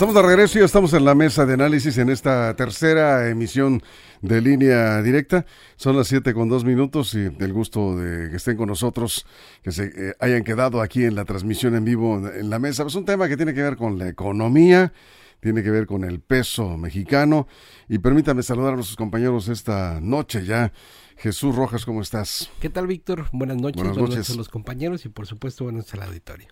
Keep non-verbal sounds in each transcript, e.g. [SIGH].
Estamos de regreso y estamos en la mesa de análisis en esta tercera emisión de línea directa. Son las siete con dos minutos y el gusto de que estén con nosotros, que se eh, hayan quedado aquí en la transmisión en vivo en la mesa. Es un tema que tiene que ver con la economía, tiene que ver con el peso mexicano. Y permítame saludar a nuestros compañeros esta noche ya. Jesús Rojas, ¿cómo estás? ¿Qué tal, Víctor? Buenas noches. Buenas Buenas, noches. noches a los compañeros y, por supuesto, buenas noches al auditorio.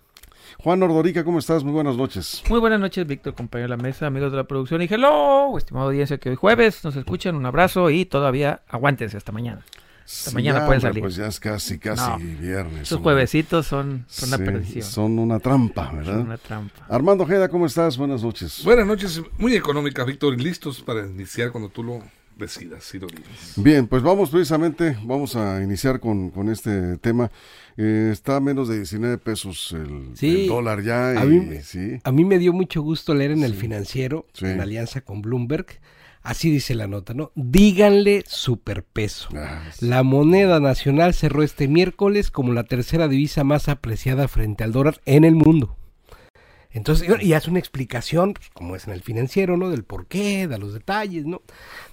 Juan Ordorica, ¿cómo estás? Muy buenas noches. Muy buenas noches, Víctor, compañero de la mesa, amigos de la producción. Y hello, estimado audiencia que hoy jueves nos escuchan. Un abrazo y todavía aguántense hasta mañana. Sí, mañana ya, pueden salir. Pues ya es casi, casi No. viernes. Esos juevesitos son, son una perdición. Son una trampa, ¿verdad? Son una trampa. Armando Ojeda, ¿cómo estás? Buenas noches. Buenas noches, muy económica, Víctor, listos para iniciar cuando tú lo decidas y lo digas. Bien, pues vamos precisamente, vamos a iniciar con, con este tema. Eh, está a menos de 19 pesos el, Sí, el dólar ya. a y- mí- sí. A mí me dio mucho gusto leer en el financiero, Sí. en alianza con Bloomberg, así dice la nota, ¿no? Díganle superpeso. Ah, sí. La moneda nacional cerró este miércoles como la tercera divisa más apreciada frente al dólar en el mundo. Entonces, y hace una explicación, pues, como es en el financiero, ¿no? Del por qué, de los detalles, ¿no?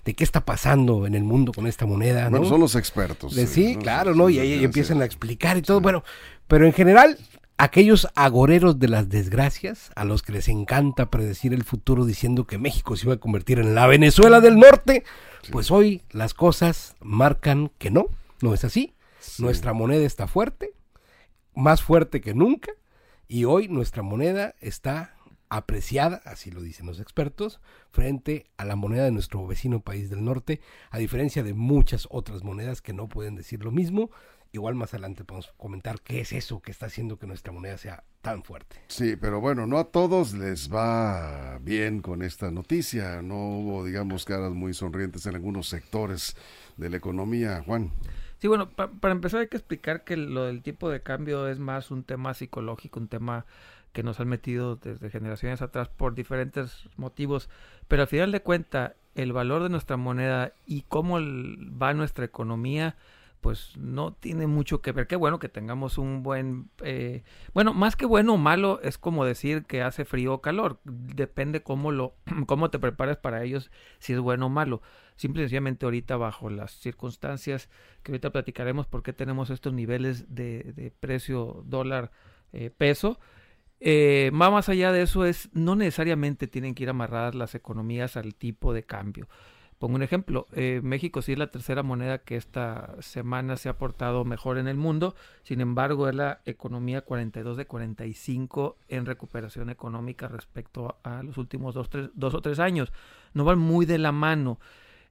De qué está pasando en el mundo con esta moneda, ¿no? Bueno, son los expertos. De- sí, claro, ¿no? Y ahí empiezan a explicar y todo. Bueno, pero en general, aquellos agoreros de las desgracias, a los que les encanta predecir el futuro diciendo que México se iba a convertir en la Venezuela del Norte, pues hoy las cosas marcan que no, no es así. Nuestra moneda está fuerte, más fuerte que nunca, y hoy nuestra moneda está apreciada, así lo dicen los expertos, frente a la moneda de nuestro vecino país del norte, a diferencia de muchas otras monedas que no pueden decir lo mismo. Igual más adelante podemos comentar qué es eso que está haciendo que nuestra moneda sea tan fuerte. Sí, pero bueno, no a todos les va bien con esta noticia. No hubo, digamos, caras muy sonrientes en algunos sectores de la economía, Juan. Sí, bueno, pa- para empezar hay que explicar que lo del tipo de cambio es más un tema psicológico, un tema que nos han metido desde generaciones atrás por diferentes motivos, pero al final de cuenta el valor de nuestra moneda y cómo va nuestra economía, pues no tiene mucho que ver. Qué bueno que tengamos un buen, eh, bueno, más que bueno o malo es como decir que hace frío o calor, depende cómo lo, [CLEARS THROAT] cómo te prepares para ellos, si es bueno o malo. Simple y sencillamente ahorita bajo las circunstancias que ahorita platicaremos por qué tenemos estos niveles de, de precio dólar eh, peso. Eh, más allá de eso es no necesariamente tienen que ir amarradas las economías al tipo de cambio. Pongo un ejemplo, eh, México sí es la tercera moneda que esta semana se ha portado mejor en el mundo, sin embargo es la economía 42 de 45 en recuperación económica respecto a los últimos dos, tres- o tres años. No van muy de la mano.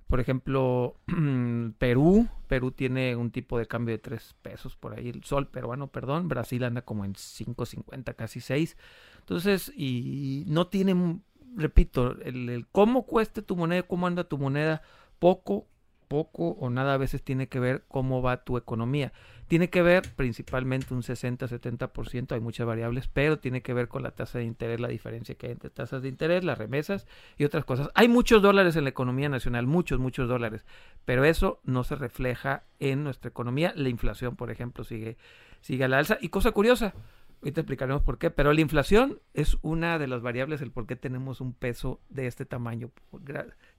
Por ejemplo, [CLEARS THROAT] Perú, Perú tiene un tipo de cambio de 3 pesos por ahí, el sol peruano, perdón, Brasil anda como en 5.50, casi 6. Entonces, y no tienen, repito, el, cómo cueste tu moneda, cómo anda tu moneda, poco, poco o nada a veces tiene que ver cómo va tu economía. Tiene que ver principalmente un 60-70%, hay muchas variables, pero tiene que ver con la tasa de interés, la diferencia que hay entre tasas de interés, las remesas y otras cosas. Hay muchos dólares en la economía nacional, muchos, muchos dólares, pero eso no se refleja en nuestra economía. La inflación, por ejemplo, sigue, sigue a la alza. Y cosa curiosa, ahorita explicaremos por qué, pero la inflación es una de las variables del por qué tenemos un peso de este tamaño.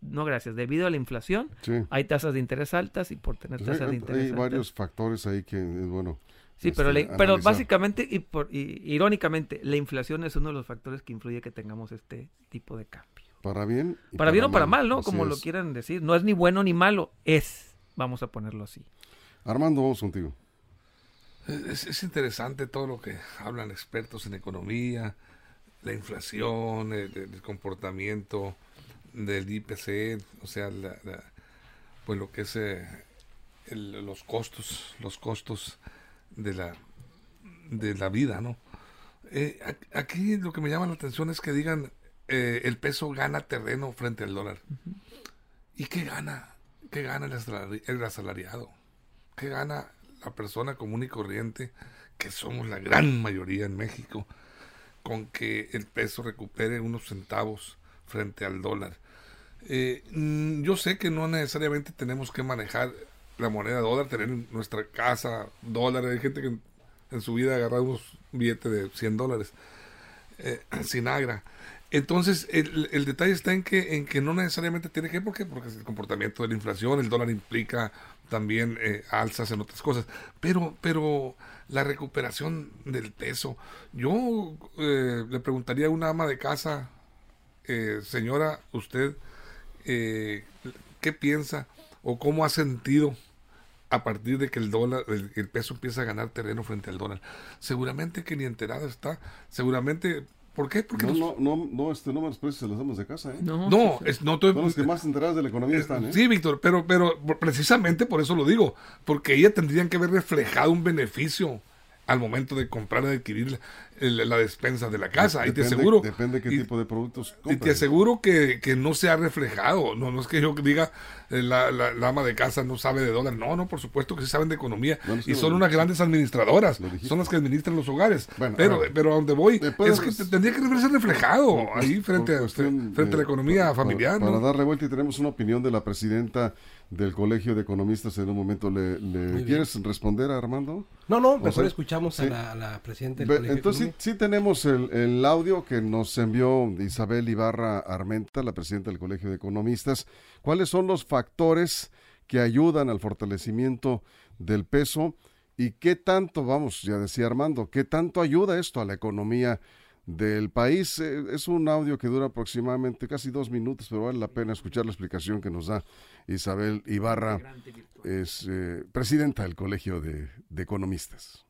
No gracias, debido a la inflación Sí. hay tasas de interés altas y por tener tasas de hay, interés hay altas. varios factores ahí que es bueno. Sí, pero, este, pero básicamente y, por, y irónicamente, la inflación es uno de los factores que influye que tengamos este tipo de cambio. Para bien. y Para bien o para mal, ¿no? Como lo quieran decir. No es ni bueno ni malo, es. Vamos a ponerlo así. Armando, vamos contigo. Es, es interesante todo lo que hablan expertos en economía, la inflación, el, el comportamiento del IPC, o sea, la- la- pues lo que es eh, el- los costos, los costos de la de la vida, ¿no? Eh, aquí lo que me llama la atención es que digan eh, el peso gana terreno frente al dólar. ¿Y qué gana? ¿Qué gana el, asalariado? ¿Qué gana la persona común y corriente, que somos la gran mayoría en México, con que el peso recupere unos centavos frente al dólar? Eh, mm, yo sé que no necesariamente tenemos que manejar la moneda dólar, tener nuestra casa dólar. Hay gente que en, su vida ha agarrado unos billetes de 100 dólares eh, [CLEARS THROAT] sin agra. Entonces, el, el, detalle está en que, en que no necesariamente tiene que, ¿por qué? Porque es el comportamiento de la inflación, el dólar implica también eh, alzas en otras cosas, pero, pero la recuperación del peso, yo eh, le preguntaría a una ama de casa, eh, señora, usted, ¿qué piensa o cómo ha sentido a partir de que el dólar, el, el, peso empieza a ganar terreno frente al dólar? Seguramente que ni enterada está, seguramente ¿Por qué? Porque no, no, no, no, este, no precios a las amas de casa, ¿eh? No, no, es, no Son los que más enteradas de la economía están, ¿eh? Sí, Víctor, pero, pero precisamente por eso lo digo, porque ella tendrían que haber reflejado un beneficio al momento de comprar y adquirir la despensa de la casa. Depende, y te aseguro. Depende qué tipo de productos Y te aseguro que, que, no se ha reflejado. No, no es que yo diga eh, la, la, ama de casa no sabe de dólar. No, no, por supuesto que sí saben de economía. y son unas grandes administradoras. Son las que administran los hogares. pero, pero a donde voy es que tendría que verse reflejado ahí frente, a, frente a la economía familiar. Para, para darle vuelta y tenemos una opinión de la presidenta del Colegio de Economistas en un momento. ¿Le, quieres responder a Armando? No, no, mejor escuchamos a, la, presidenta del Colegio Entonces sí, tenemos el, el, audio que nos envió Isabel Ibarra Armenta, la presidenta del Colegio de Economistas. ¿Cuáles son los factores que ayudan al fortalecimiento del peso? ¿Y qué tanto, vamos, ya decía Armando, qué tanto ayuda esto a la economía del país. Eh, es un audio que dura aproximadamente casi dos minutos, pero vale la pena escuchar la explicación que nos da Isabel Ibarra, es eh, presidenta del Colegio de Economistas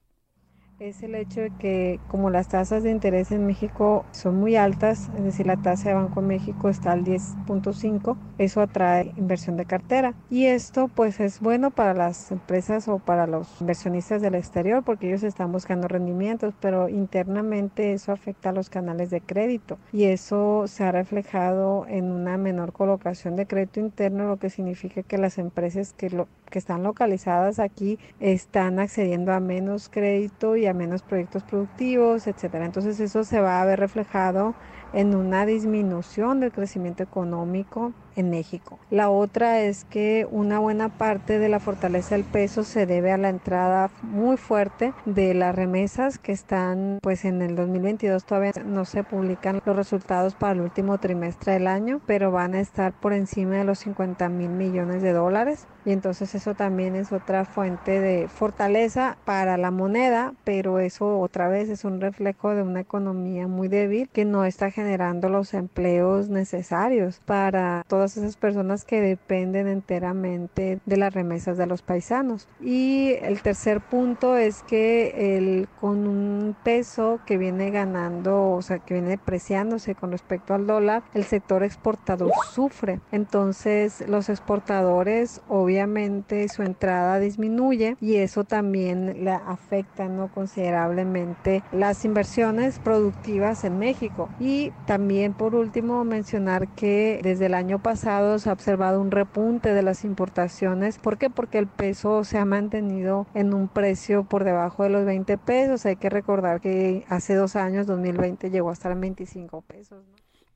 es el hecho de que como las tasas de interés en México son muy altas, es decir, la tasa de Banco México está al 10.5, eso atrae inversión de cartera. Y esto pues es bueno para las empresas o para los inversionistas del exterior porque ellos están buscando rendimientos, pero internamente eso afecta a los canales de crédito y eso se ha reflejado en una menor colocación de crédito interno, lo que significa que las empresas que, lo, que están localizadas aquí están accediendo a menos crédito y a menos proyectos productivos, etcétera. Entonces eso se va a ver reflejado en una disminución del crecimiento económico en México. La otra es que una buena parte de la fortaleza del peso se debe a la entrada muy fuerte de las remesas que están pues en el 2022 todavía no se publican los resultados para el último trimestre del año, pero van a estar por encima de los 50 mil millones de dólares y entonces eso también es otra fuente de fortaleza para la moneda, pero eso otra vez es un reflejo de una economía muy débil que no está generando los empleos necesarios para todas esas personas que dependen enteramente de las remesas de los paisanos. Y el tercer punto es que el, con un peso que viene ganando, o sea, que viene depreciándose con respecto al dólar, el sector exportador sufre. Entonces, los exportadores, obviamente, su entrada disminuye y eso también le afecta ¿no? considerablemente las inversiones productivas en México. Y también, por último, mencionar que desde el año pasado se ha observado un repunte de las importaciones. ¿Por qué? Porque el peso se ha mantenido en un precio por debajo de los 20 pesos. Hay que recordar que hace dos años, 2020, llegó a estar en 25 pesos.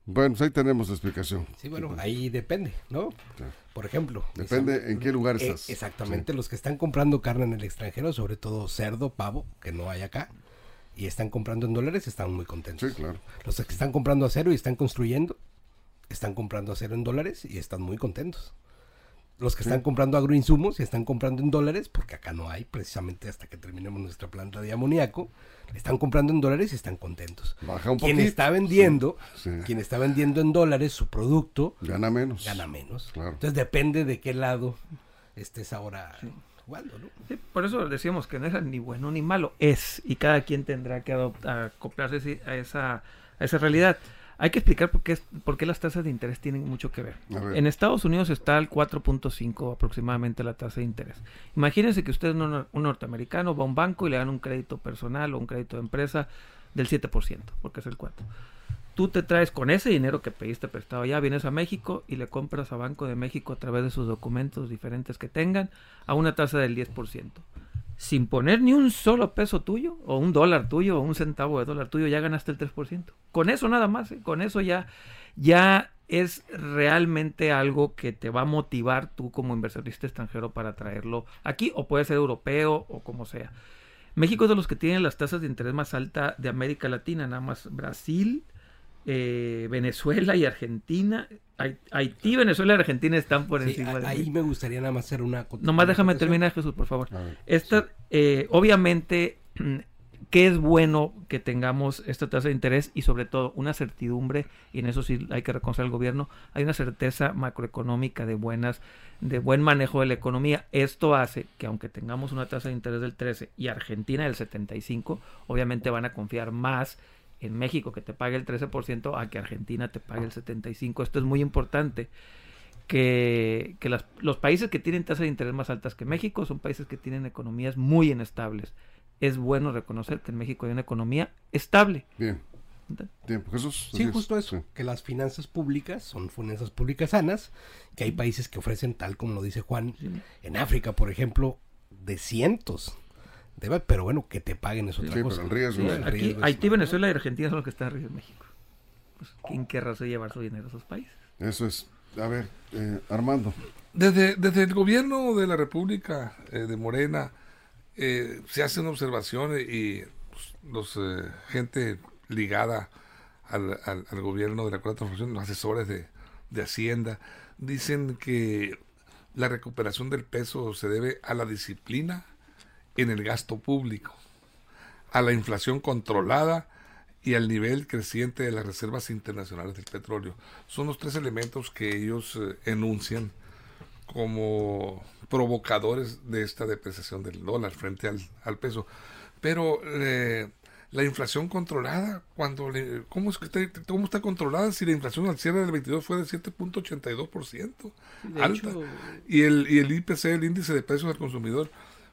Bueno, pues ahí tenemos la explicación. Sí, bueno, ahí depende, ¿no? Por ejemplo. Depende en qué lugar eh, estás. exactamente, los que están comprando carne en el extranjero, sobre todo cerdo, pavo, que no hay acá, y están comprando en dólares, están muy contentos. Sí, claro. Los que están comprando acero y están construyendo, están comprando acero en dólares y están muy contentos. Los que están comprando agroinsumos y están comprando en dólares, porque acá no hay, precisamente hasta que terminemos nuestra planta de amoníaco, están comprando en dólares y están contentos. Baja un quien está vendiendo, quien está vendiendo en dólares su producto, gana menos. Gana menos. Entonces depende de qué lado estés ahora jugando, por eso decíamos que no es ni bueno ni malo, es y cada quien tendrá que acoplarse a esa a esa realidad. Hay que explicar por qué, por qué las tasas de interés tienen mucho que ver. En Estados Unidos está al 4.5 aproximadamente la tasa de interés. Imagínense que usted, un, un norteamericano, va a un banco y le dan un crédito personal o un crédito de empresa del 7%, porque es el 4%. Tú te traes con ese dinero que pediste prestado ya, vienes a México y le compras a Banco de México a través de sus documentos diferentes que tengan a una tasa del 10% sin poner ni un solo peso tuyo, o un dólar tuyo, o un centavo de dólar tuyo, ya ganaste el 3%. Con eso nada más, ¿eh? con eso ya, ya es realmente algo que te va a motivar tú como inversionista extranjero para traerlo aquí, o puede ser europeo, o como sea. México es de los que tienen las tasas de interés más altas de América Latina, nada más Brasil, eh, Venezuela y Argentina. Haití, Venezuela y Argentina están por encima de Ahí me gustaría nada más hacer una. Nomás déjame terminar, Jesús, por favor. Esta, eh, obviamente, [CLEARS THROAT] que es bueno que tengamos esta tasa de interés y sobre todo una certidumbre, y en eso sí hay que reconocer al gobierno, hay una certeza macroeconómica de buenas, de buen manejo de la economía. Esto hace que aunque tengamos una tasa de interés del 13 y Argentina del 75, obviamente van a confiar más en México que te pague el 13% a que Argentina te pague el 75%. Esto es muy importante. Que, que los países que tienen tasas de interés más altas que México son países que tienen economías muy inestables. Es bueno reconocer que en México hay una economía estable. Bien. Bien, Jesús. Sí, justo eso, que las finanzas públicas son finanzas públicas sanas, que hay países que ofrecen, tal como lo dice Juan, en África, por ejemplo, de cientos pero bueno, que te paguen es otra cosa. Pero el riesgo, aquí, Haití, Venezuela y Argentina son los que están arriba de México. Pues, ¿Quién querrá llevar su dinero a esos países? Eso es. A ver, eh, Armando. Desde, desde el gobierno de la República eh, de Morena eh, se hacen observaciones y pues, los gente ligada al, al, gobierno de la Cuarta Transformación, los asesores de, de Hacienda, dicen que la recuperación del peso se debe a la disciplina en el gasto público, a la inflación controlada y al nivel creciente de las reservas internacionales del petróleo. Son los tres elementos que ellos eh, enuncian como provocadores de esta depreciación del dólar frente al, peso. Pero eh, la inflación controlada, cuando ¿cómo, es que está, ¿cómo está controlada si la inflación al cierre del 22 fue de 7.82%? alta. Y el, y el IPC, el índice de precios al consumidor,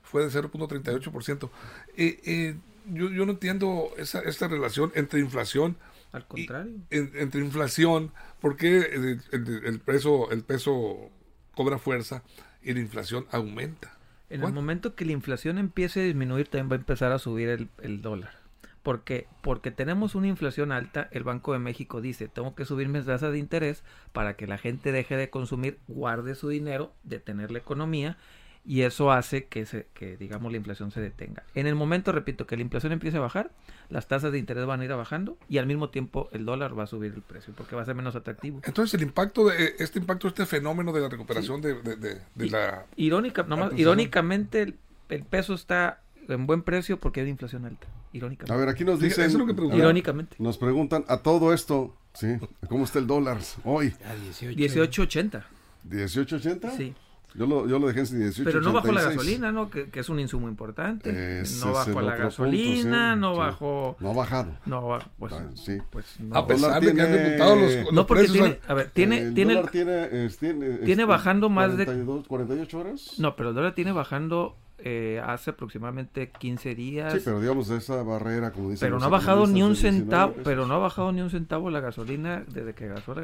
fue de 0.38%. Eh, eh, yo, yo no entiendo esa, esta relación entre inflación. Al contrario. entre inflación, porque el, el, peso, el peso cobra fuerza y la inflación aumenta. En el momento que la inflación empiece a disminuir, también va a empezar a subir el, el dólar. porque Porque tenemos una inflación alta, el Banco de México dice, tengo que subir mis tasas de interés para que la gente deje de consumir, guarde su dinero, detener la economía y eso hace que, se, que, digamos, la inflación se detenga. En el momento, repito, que la inflación empiece a bajar, las tasas de interés van a ir bajando y al mismo tiempo el dólar va a subir el precio porque va a ser menos atractivo. Entonces, el impacto de este impacto, este fenómeno de la recuperación de, de, la... Irónica, nomás, irónicamente, el, peso está en buen precio porque hay inflación alta. Irónicamente. A ver, aquí nos dicen... irónicamente. Nos preguntan a todo esto, ¿sí? ¿Cómo está el dólar hoy? A 18.80. ¿18.80? Sí. Yo lo, yo lo dejé en 18. Pero no bajó la gasolina, ¿no? Que, que es un insumo importante. no bajó la gasolina, no bajó. No ha bajado. No, pues. Ah, sí. Pues no. A pesar de que han los, los, No, porque tiene. A ver, tiene. El tiene, dólar tiene, tiene, tiene bajando más 42, de. 48 horas. No, pero el dólar tiene bajando eh, hace aproximadamente 15 días. Sí, pero digamos de esa barrera, como dicen Pero no ha bajado ni un centavo, pero no ha bajado ni un centavo la gasolina desde que gasó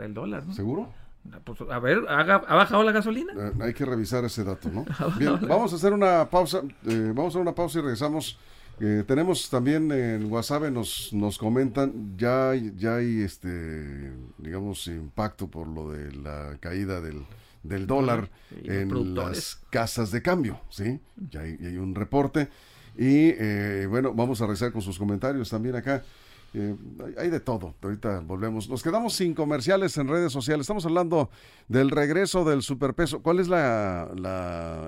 el dólar, ¿no? ¿Seguro? Pues, a ver, ¿ha, bajado la gasolina? Eh, hay que revisar ese dato, ¿no? [LAUGHS] Bien, vamos a hacer una pausa, eh, vamos a hacer una pausa y regresamos. Eh, tenemos también en WhatsApp, nos, nos comentan, ya, ya hay este, digamos, impacto por lo de la caída del, del dólar en las casas de cambio, ¿sí? Ya hay, hay un reporte. Y bueno, vamos a regresar con sus comentarios también acá. Eh, hay de todo. Ahorita volvemos. Nos quedamos sin comerciales en redes sociales. Estamos hablando del regreso del superpeso. ¿Cuál es la,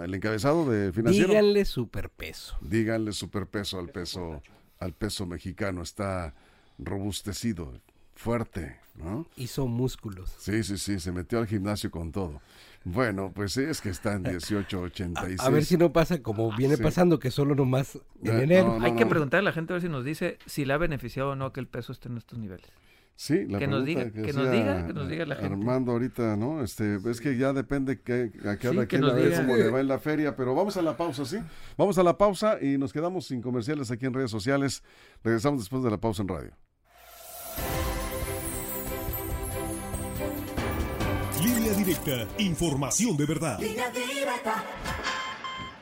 el encabezado de financiero? Díganle superpeso. Díganle superpeso al peso al peso mexicano. Está robustecido, fuerte, ¿no? Hizo músculos. Sí, sí, sí. Se metió al gimnasio con todo. Bueno, pues sí, es que está en 1886. [LAUGHS] A, a ver si no pasa como viene pasando, que solo nomás en enero. Hay que preguntarle a la gente a ver si nos dice si le ha beneficiado o no que el peso esté en estos niveles. Sí, la que nos diga, que, nos hacía diga, que nos diga la gente. Armando ahorita, ¿no? Este, es que ya depende que, a cada Sí, que quien nos a ver cómo le va en la feria, pero vamos a la pausa, ¿sí? Vamos a la pausa y nos quedamos sin comerciales aquí en redes sociales. Regresamos después de la pausa en radio. Directa, información de verdad.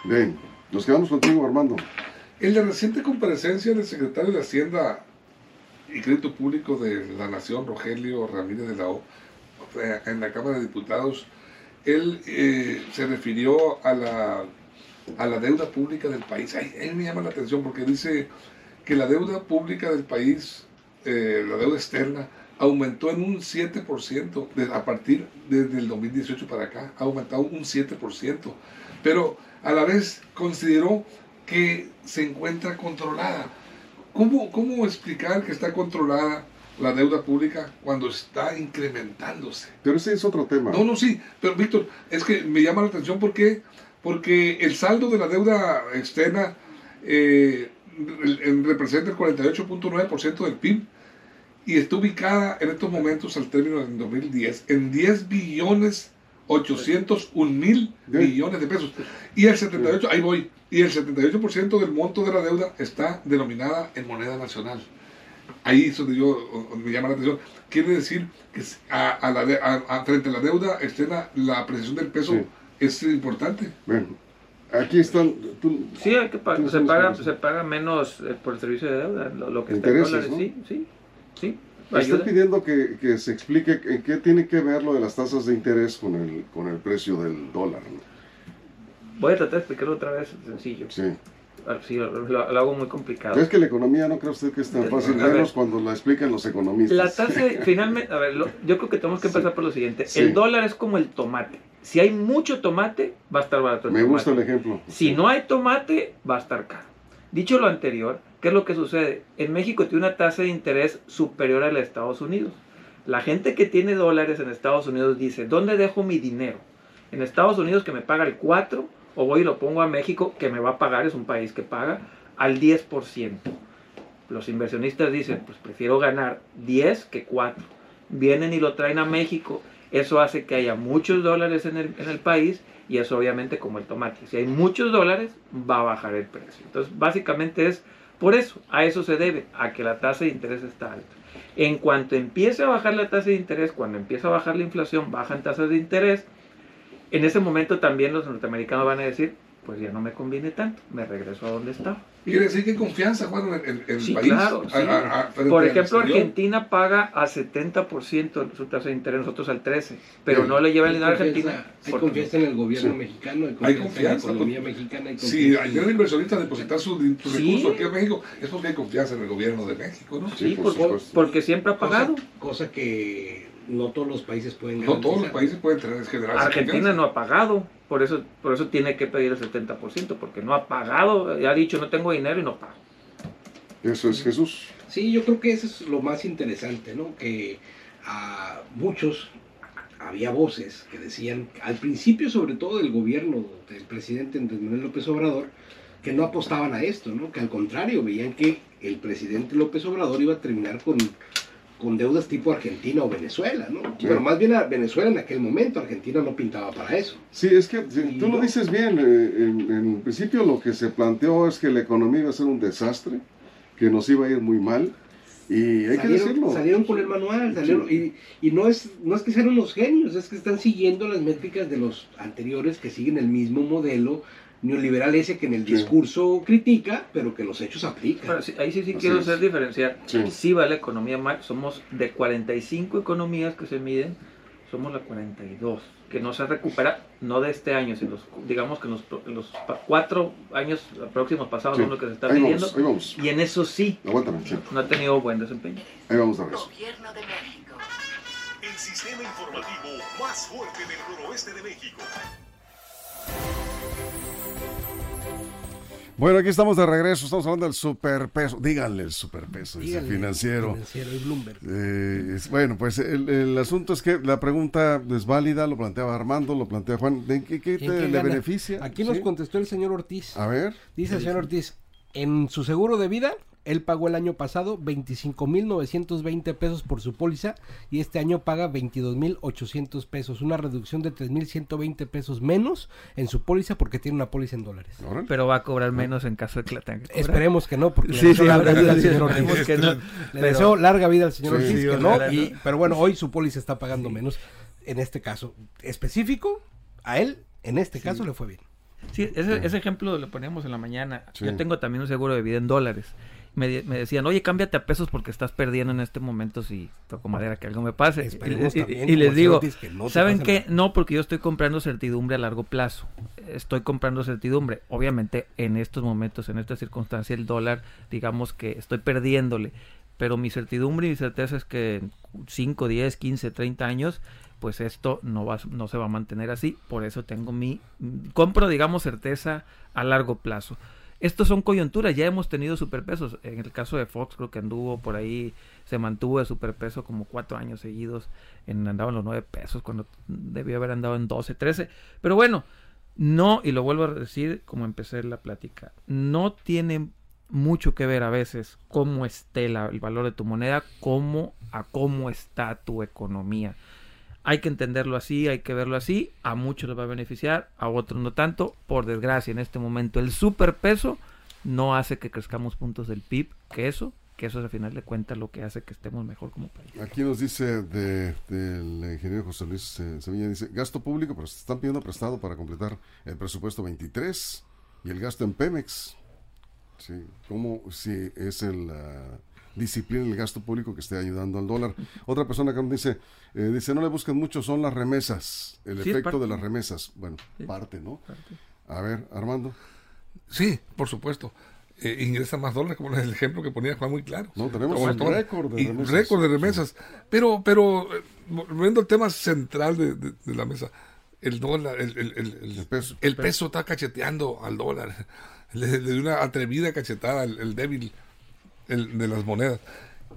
Bien, nos quedamos contigo, Armando. En la reciente comparecencia del secretario de Hacienda y Crédito Público de la Nación, Rogelio Ramírez de la O, en la Cámara de Diputados, él eh, se refirió a la, a la deuda pública del país. Ay, él me llama la atención porque dice que la deuda pública del país, eh, la deuda externa, aumentó en un 7% de- a partir desde el 2018 para acá, ha aumentado un 7%, pero a la vez consideró que se encuentra controlada. ¿Cómo, ¿Cómo explicar que está controlada la deuda pública cuando está incrementándose? Pero ese es otro tema. No, no, sí, pero Víctor, es que me llama la atención porque, porque el saldo de la deuda externa eh, representa el 48.9% del PIB y está ubicada en estos momentos al término del 2010 en 10 billones 801 mil millones de pesos. Y el 78, ahí voy, y el 78% del monto de la deuda está denominada en moneda nacional. Ahí es donde yo me llama la atención. Quiere decir que a, a la de- a- a- frente a la deuda externa, la apreciación del peso Sí. es importante. Ven, aquí están. tú- Sí, hay que pagar, ¿Quiénes se paga, se paga menos eh, por el servicio de deuda, lo, lo que está en Intereses, dólares, ¿no? sí, sí, sí, ayuda. pidiendo que, que se explique en qué tiene que ver lo de las tasas de interés con el, con el precio del dólar. ¿no? Voy a tratar de explicarlo otra vez sencillo. Sí. Ah, Sí, lo, lo- hago muy complicado. Es que la economía no cree usted que es tan fácil, A ver. menos cuando la explican los economistas. La tasa, [LAUGHS] finalmente, a ver, lo- yo creo que tenemos que empezar por lo siguiente. Sí. El dólar es como el tomate. Si hay mucho tomate, va a estar barato el Me tomate. gusta el ejemplo. Si no hay tomate, va a estar caro. Dicho lo anterior, ¿qué es lo que sucede? En México tiene una tasa de interés superior a la de Estados Unidos. La gente que tiene dólares en Estados Unidos dice, ¿dónde dejo mi dinero? En Estados Unidos que me paga el 4 o voy y lo pongo a México que me va a pagar, es un país que paga, al 10%. Los inversionistas dicen, pues prefiero ganar 10 que 4. Vienen y lo traen a México. Eso hace que haya muchos dólares en el, en el país y eso obviamente como el tomate. Si hay muchos dólares, va a bajar el precio. Entonces, básicamente es por eso, a eso se debe, a que la tasa de interés está alta. En cuanto empiece a bajar la tasa de interés, cuando empieza a bajar la inflación, bajan tasas de interés, en ese momento también los norteamericanos van a decir, pues ya no me conviene tanto, me regreso a donde estaba. Quiere decir que hay confianza, Juan, en, el Sí, país. claro, sí. a- a- Por ejemplo. Argentina paga a 70% su tasa de interés, nosotros al 13%, pero Bien. no le lleva el dinero a confianza, Argentina. hay confianza en el gobierno Sí. mexicano, hay Hay confianza, confianza, en la economía pues. mexicana. Hay Si confianza hay en- un inversionista a depositar su, su Sí. recurso aquí en México, es porque hay confianza en el gobierno de México, ¿no? Sí, Sí, por por- porque siempre ha pagado. cosa, cosa que no todos los países pueden No todos los garantizar. países pueden tener generar Argentina no ha pagado, por eso, por eso tiene que pedir el 70%, porque no ha pagado, ya ha dicho no tengo dinero y no pago. Eso es Jesús. Sí, yo creo que eso es lo más interesante, ¿no? Que a muchos había voces que decían, al principio sobre todo del gobierno del presidente Andrés Manuel López Obrador, que no apostaban a esto, ¿no? Que al contrario, veían que el presidente López Obrador iba a terminar con, con deudas tipo Argentina o Venezuela, ¿no? Sí. Pero más bien a Venezuela en aquel momento, Argentina no pintaba para eso. Sí, es que sí, tú lo dices bien. eh, en, en principio lo que se planteó es que la economía iba a ser un desastre, que nos iba a ir muy mal. Y hay que decirlo. salieron con el manual, salieron- y, y no, es, no es que sean unos genios, es que están siguiendo las métricas de los anteriores que siguen el mismo modelo neoliberal ese que en el Sí. discurso critica, pero que los hechos aplica. Sí, ahí sí, sí Así quiero hacer diferenciar. Sí. Sí. va la economía mal, somos de 45 economías que se miden, somos la 42, que no se recupera, no de este año, sino los, digamos que en los, en los cuatro años próximos pasados Sí. son lo que se está Ahí midiendo, vamos, ahí vamos. y en eso sí, Aguántame, sí. no ha tenido buen desempeño. Ahí vamos de regreso. Gobierno de México. El sistema informativo más fuerte del noroeste de México. Bueno, aquí estamos de regreso. Estamos hablando del superpeso. Díganle el superpeso, dice Díganle, financiero. financiero y Bloomberg. Eh, es- bueno, pues el, el asunto es que la pregunta es válida, lo planteaba Armando, lo plantea Juan. ¿De qué, qué te, ¿Quién- quién le beneficia? Aquí nos contestó el señor Ortiz. A ver, Dice el señor Ortiz, en su seguro de vida Él pagó el año pasado 25.920 pesos por su póliza y este año paga 22.800 pesos, una reducción de 3.120 pesos menos en su póliza porque tiene una póliza en dólares. Pero va a cobrar menos en caso de que la tenga que cobrar. Esperemos que no, porque Sí, le deseo sí, larga vida al señor esperemos Ortiz. que no. Le deseo larga vida al señor Sí, Ortiz, sí, que no, y- no. pero bueno, hoy su póliza está pagando menos. En este caso específico, a él, en este caso, le fue bien. Sí, ese, ese ejemplo lo poníamos en la mañana. Sí. Yo tengo también un seguro de vida en dólares. Me, decían, oye, cámbiate a pesos porque estás perdiendo en este momento si toco madera que algo me pase. Y, Esperemos y- también, y les digo, que no ¿saben qué? nada. No, porque yo estoy comprando certidumbre a largo plazo. Estoy comprando certidumbre. Obviamente, en estos momentos, en esta circunstancia, el dólar, digamos que estoy perdiéndole. Pero mi certidumbre y mi certeza es que en 5, 10, 15, 30 años, pues esto no, va, no se va a mantener así. Por eso tengo mi... Compro, digamos, certeza a largo plazo. Estos son coyunturas, ya hemos tenido superpesos. En el caso de Fox, creo que anduvo por ahí, se mantuvo de superpeso como cuatro años seguidos. En, andaba los nueve pesos cuando debió haber andado en 12, 13. Pero bueno, no, y lo vuelvo a decir como empecé la plática, no tiene mucho que ver a veces cómo esté el valor de tu moneda, como a cómo está tu economía. Hay que entenderlo así, hay que verlo así. A muchos les va a beneficiar, a otros no tanto. Por desgracia, en este momento el superpeso no hace que crezcamos puntos del PIB, que eso, que eso es al final de cuentas lo que hace que estemos mejor como país. Aquí nos dice de- del ingeniero José Luis eh, Sevilla, dice, gasto público, pero se están pidiendo prestado para completar el presupuesto 23 y el gasto en Pemex. Sí, ¿cómo si es el, la disciplina del gasto público que esté ayudando al dólar? Otra persona que nos dice, eh, dice, no le buscan mucho, son las remesas, el Sí, efecto de las remesas. Bueno, Sí. parte, ¿no? A ver, Armando. Sí, por supuesto. Eh, ingresa más dólares, como el ejemplo que ponía Juan muy claro. No, tenemos un récord de remesas. récord de remesas. Pero, pero, eh, volviendo al tema central de, de- de la mesa, el dólar, el, el- el- el- El peso. el peso está cacheteando al dólar. [LAUGHS] Le, le dio una atrevida cachetada, el, el débil el de las monedas.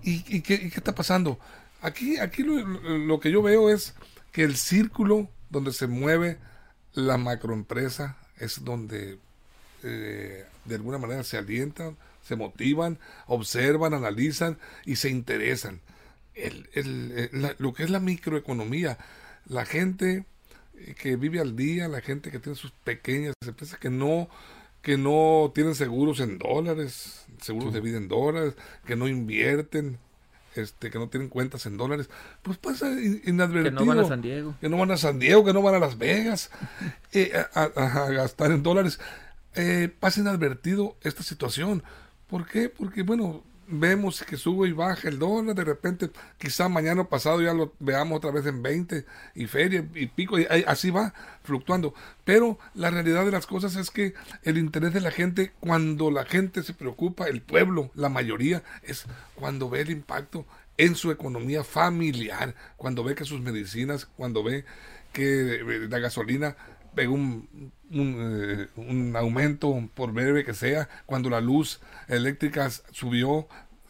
¿Y, y qué, está pasando? Aquí, aquí lo, que yo veo es que el círculo donde se mueve la macroempresa es donde eh, de alguna manera se alientan, se motivan, observan, analizan y se interesan. El- eh, lo que es la microeconomía, la gente que vive al día, la gente que tiene sus pequeñas empresas que no que no tienen seguros en dólares, seguros de vida en dólares, que no invierten, este, que no tienen cuentas en dólares, pues pasa in- Que inadvertido no van a San Diego. que no van a San Diego, que no van a Las Vegas eh, a, a- a gastar en dólares. Eh, pasa inadvertido esta situación. ¿Por qué? Porque, bueno, vemos que sube y baja el dólar, de repente, quizá mañana o pasado ya lo veamos otra vez en 20 y feria y pico, y así va fluctuando. Pero la realidad de las cosas es que el interés de la gente, cuando la gente se preocupa, el pueblo, la mayoría, es cuando ve el impacto en su economía familiar, cuando ve que sus medicinas, cuando ve que eh, la gasolina pegó un, un, eh, un aumento por breve que sea, cuando la luz eléctrica subió.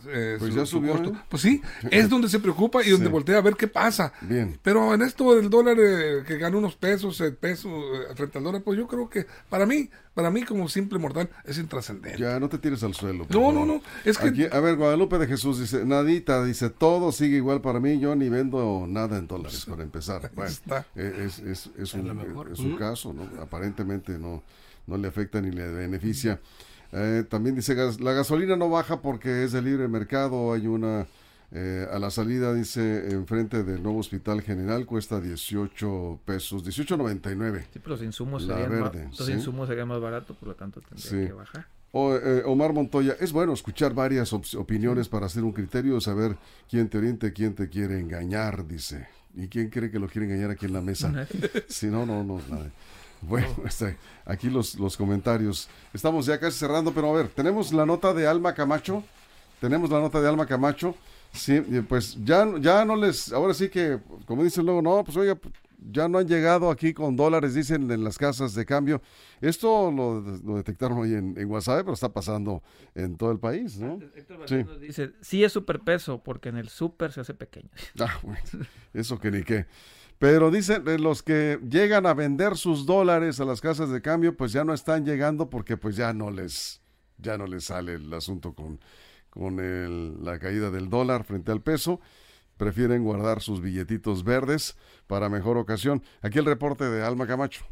Eh, Pues ya subió, ¿eh? Pues sí, es donde se preocupa y donde Sí. voltea a ver qué pasa. Bien. Pero en esto del dólar eh, que gana unos pesos, el peso eh, frente al dólar, pues yo creo que para mí, para mí como simple mortal, es intrascendente. Ya, no te tires al suelo. No, no, no, es que- Aquí, a ver, Guadalupe de Jesús dice, Nadita, dice, todo sigue igual para mí, yo ni vendo nada en dólares, para empezar. Bueno, está. es, es, es un, es un caso, ¿no? Aparentemente no, no le afecta ni le beneficia. Eh, también dice, la gasolina no baja porque es de libre mercado, hay una... eh, a la salida, dice, enfrente del nuevo hospital general cuesta 18 pesos, 18.99. Sí, pero los insumos, La serían, verde, los sí. insumos serían más baratos, por lo tanto tendría Sí. que bajar. O- eh, Omar Montoya, es bueno escuchar varias op- opiniones para hacer un criterio, saber quién te orienta, y quién te quiere engañar, dice. ¿Y quién cree que lo quiere engañar aquí en la mesa? [LAUGHS] Si no, no, no, nadie. Bueno, este, aquí los, los comentarios. Estamos ya casi cerrando, pero a ver, tenemos la nota de Alma Camacho. Tenemos la nota de Alma Camacho. Sí, pues ya, ya no les, ahora sí que, como dicen luego, no, pues oiga, ya no han llegado aquí con dólares, dicen en las casas de cambio. Esto lo, lo detectaron hoy en, en WhatsApp, pero está pasando en todo el país, ¿no? Sí. Nos dice, sí es superpeso, porque en el super se hace pequeño. Ah, bueno, eso que ni qué. Pero dicen los que llegan a vender sus dólares a las casas de cambio, pues ya no están llegando porque pues ya no les, ya no les sale el asunto con, con la caída del dólar frente al peso. Prefieren guardar sus billetitos verdes para mejor ocasión. Aquí el reporte de Alma Camacho.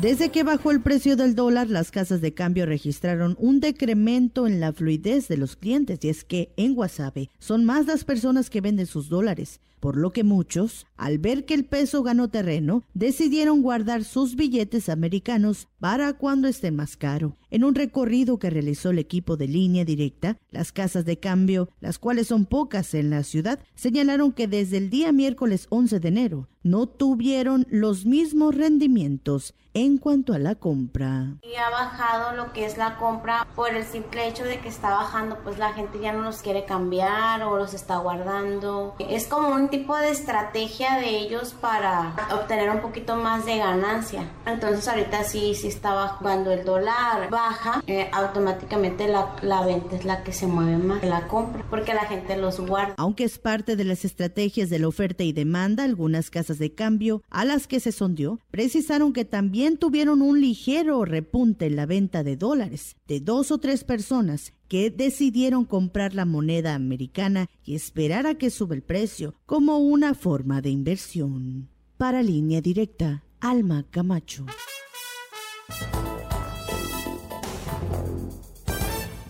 Desde que bajó el precio del dólar, las casas de cambio registraron un decremento en la fluidez de los clientes y es que en Guasave son más las personas que venden sus dólares, por lo que muchos, al ver que el peso ganó terreno, decidieron guardar sus billetes americanos para cuando estén más caro. En un recorrido que realizó el equipo de línea directa, las casas de cambio, las cuales son pocas en la ciudad, señalaron que desde el día miércoles 11 de enero no tuvieron los mismos rendimientos en cuanto a la compra. Y ha bajado lo que es la compra por el simple hecho de que está bajando, pues la gente ya no los quiere cambiar o los está guardando. Es como un tipo de estrategia de ellos para obtener un poquito más de ganancia. Entonces ahorita sí, sí bajando. Cuando el dólar baja, eh, automáticamente la, la venta es la que se mueve más la compra, porque la gente los guarda. Aunque es parte de las estrategias de la oferta y demanda, algunas casas de cambio a las que se sondeó precisaron que también tuvieron un ligero repunte en la venta de dólares de dos o tres personas que decidieron comprar la moneda americana y esperar a que sube el precio como una forma de inversión. Para línea directa, Alma Camacho.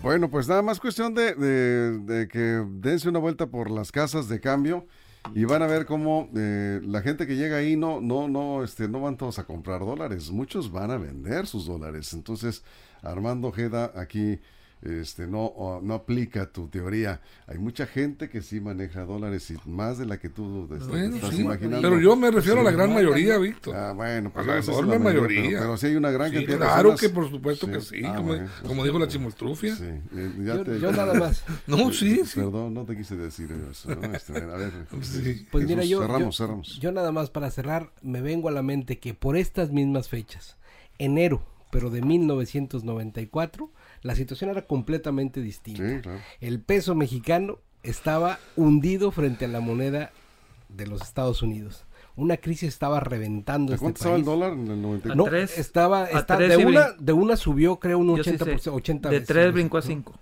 Bueno, pues nada más cuestión de que dense una vuelta por las casas de cambio y van a ver cómo eh, la gente que llega ahí no, no, no, este, no van todos a comprar dólares, muchos van a vender sus dólares. Entonces, Armando Ojeda aquí este, no, no aplica tu teoría. Hay mucha gente que sí maneja dólares y más de la que tú Bueno, estás sí, imaginando. pero yo me refiero a la gran mayoría, Víctor. Ah, bueno, pues A la enorme mayoría, mayoría. Pero, pero sí hay una gran Sí, cantidad de claro personas- que por supuesto que sí, Ah, como, bueno, como dijo la chimoltrufia. Sí, eh, ya Yo, te- yo nada más. [LAUGHS] No, sí, sí. Perdón, no te quise decir eso. ¿no? Este, a ver, [LAUGHS] Sí. Pues mira, yo, cerramos, yo, cerramos. yo nada más para cerrar, me vengo a la mente que por estas mismas fechas, enero, pero de 1994, la situación era completamente distinta. Sí, claro. El peso mexicano estaba hundido frente a la moneda de los Estados Unidos. Una crisis estaba reventando ¿A este cuánto estaba el país. dólar en el 94? No, tres- estaba, está- tres de, una, de una subió creo un Yo sí 80%, sé. 80 De veces. 3 brincó a 5.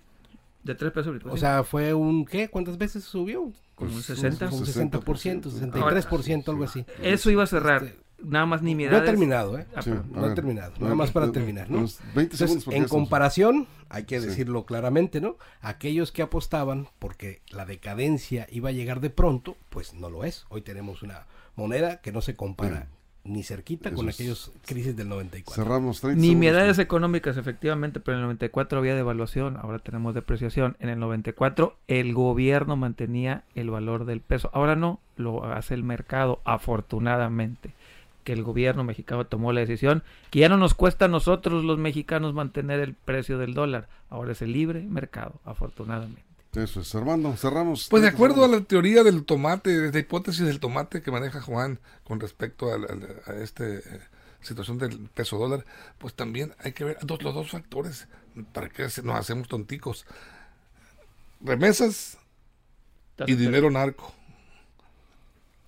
De 3 pesos brincó a O 5. sea, fue un, ¿qué? ¿Cuántas veces subió? como un pues, 60. Como un 60%, 63%, algo así. Eso iba a cerrar. Este, Nada más No he terminado, ¿eh? Ah, Sí, No he ver, terminado, nada ver, más para eh, terminar, ¿no? unos 20 segundos Entonces, en comparación, hay que Sí. decirlo claramente, ¿no? Aquellos que apostaban porque la decadencia iba a llegar de pronto, pues no lo es. Hoy tenemos una moneda que no se compara ni cerquita Eso con es. aquellos crisis del 94. Cerramos 30 Nimiedades segundos. económicas, efectivamente, pero en el 94 había devaluación, ahora tenemos depreciación. En el 94 el gobierno mantenía el valor del peso, ahora no, lo hace el mercado, afortunadamente, que el gobierno mexicano tomó la decisión, que ya no nos cuesta a nosotros los mexicanos mantener el precio del dólar, ahora es el libre mercado, afortunadamente. Eso es, Armando, cerramos. Pues de 30 acuerdo a la teoría del tomate, de la hipótesis del tomate que maneja Juan con respecto a, a- a esta situación del peso dólar, pues también hay que ver dos, los dos factores para que nos hacemos tonticos. Remesas y dinero narco.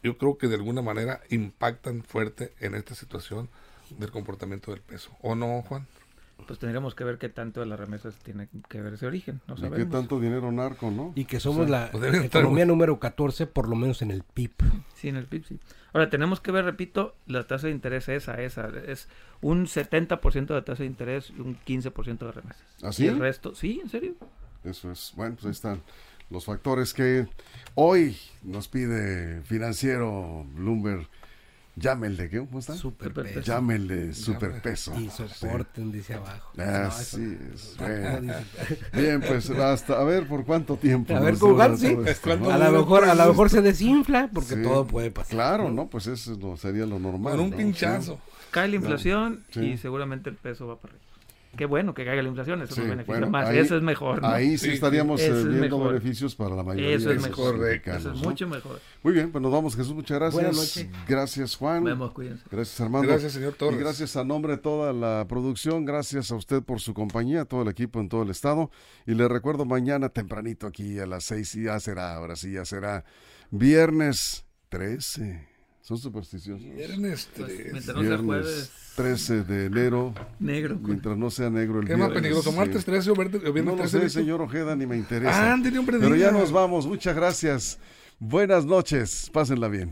Yo creo que de alguna manera impactan fuerte en esta situación del comportamiento del peso. ¿O no, Juan? Pues tendríamos que ver qué tanto de las remesas tiene que ver ese origen, no ¿Y qué sabemos. tanto dinero narco, no? Y que somos la pues economía número 14, por lo menos en el PIB. [LAUGHS] Sí, en el PIB, sí. Ahora, tenemos que ver, repito, la tasa de interés esa, esa. Es un 70% de tasa de interés y un 15% de remesas. ¿Así? Y el resto, sí, en serio. Eso es. Bueno, pues ahí están los factores que hoy nos pide financiero Bloomberg. Llámenle, ¿qué? ¿Cómo está? Super Superpeso. peso. Llámenle superpeso. Y soporten, dice abajo. Sí. No, Así eso- es. Bueno. Bien, pues hasta a ver por cuánto tiempo. A ver, Juan, sí. todo esto, ¿Cuánto ¿no? A lo mejor, a lo mejor se desinfla porque Sí. todo puede pasar. Claro, ¿no? Pues eso no sería lo normal. Con un ¿no? pinchazo. Cae la inflación Sí. y seguramente el peso va para arriba. Qué bueno que caiga la inflación, eso Sí, nos beneficia bueno, más. ahí- eso es mejor, ¿no? Ahí sí, Sí, estaríamos eh, es viendo mejor. beneficios para la mayoría Eso es de los mejor. mexicanos, Eso es ¿no? mucho mejor. Muy bien, pues nos vamos, Jesús. Muchas gracias. Buenas noches. Gracias, Juan. Nos vemos, cuídense. Gracias, Armando. Gracias, señor Torres. Y gracias a nombre de toda la producción. Gracias a usted por su compañía, a todo el equipo en todo el estado. Y le recuerdo mañana tempranito aquí a las seis. Y ya será, ahora sí, ya será viernes 13. Son supersticiosos. Viernes Pues, tres. mientras no sea Viernes. jueves, 13 de enero. Negro. Mientras no sea negro el ¿Qué es más viernes, peligroso, martes 13 o viernes o viernes No lo 13? sé, señor Ojeda, ni me interesa. Ándele, hombre, Pero ya nos vamos. Muchas gracias. Buenas noches. Pásenla bien.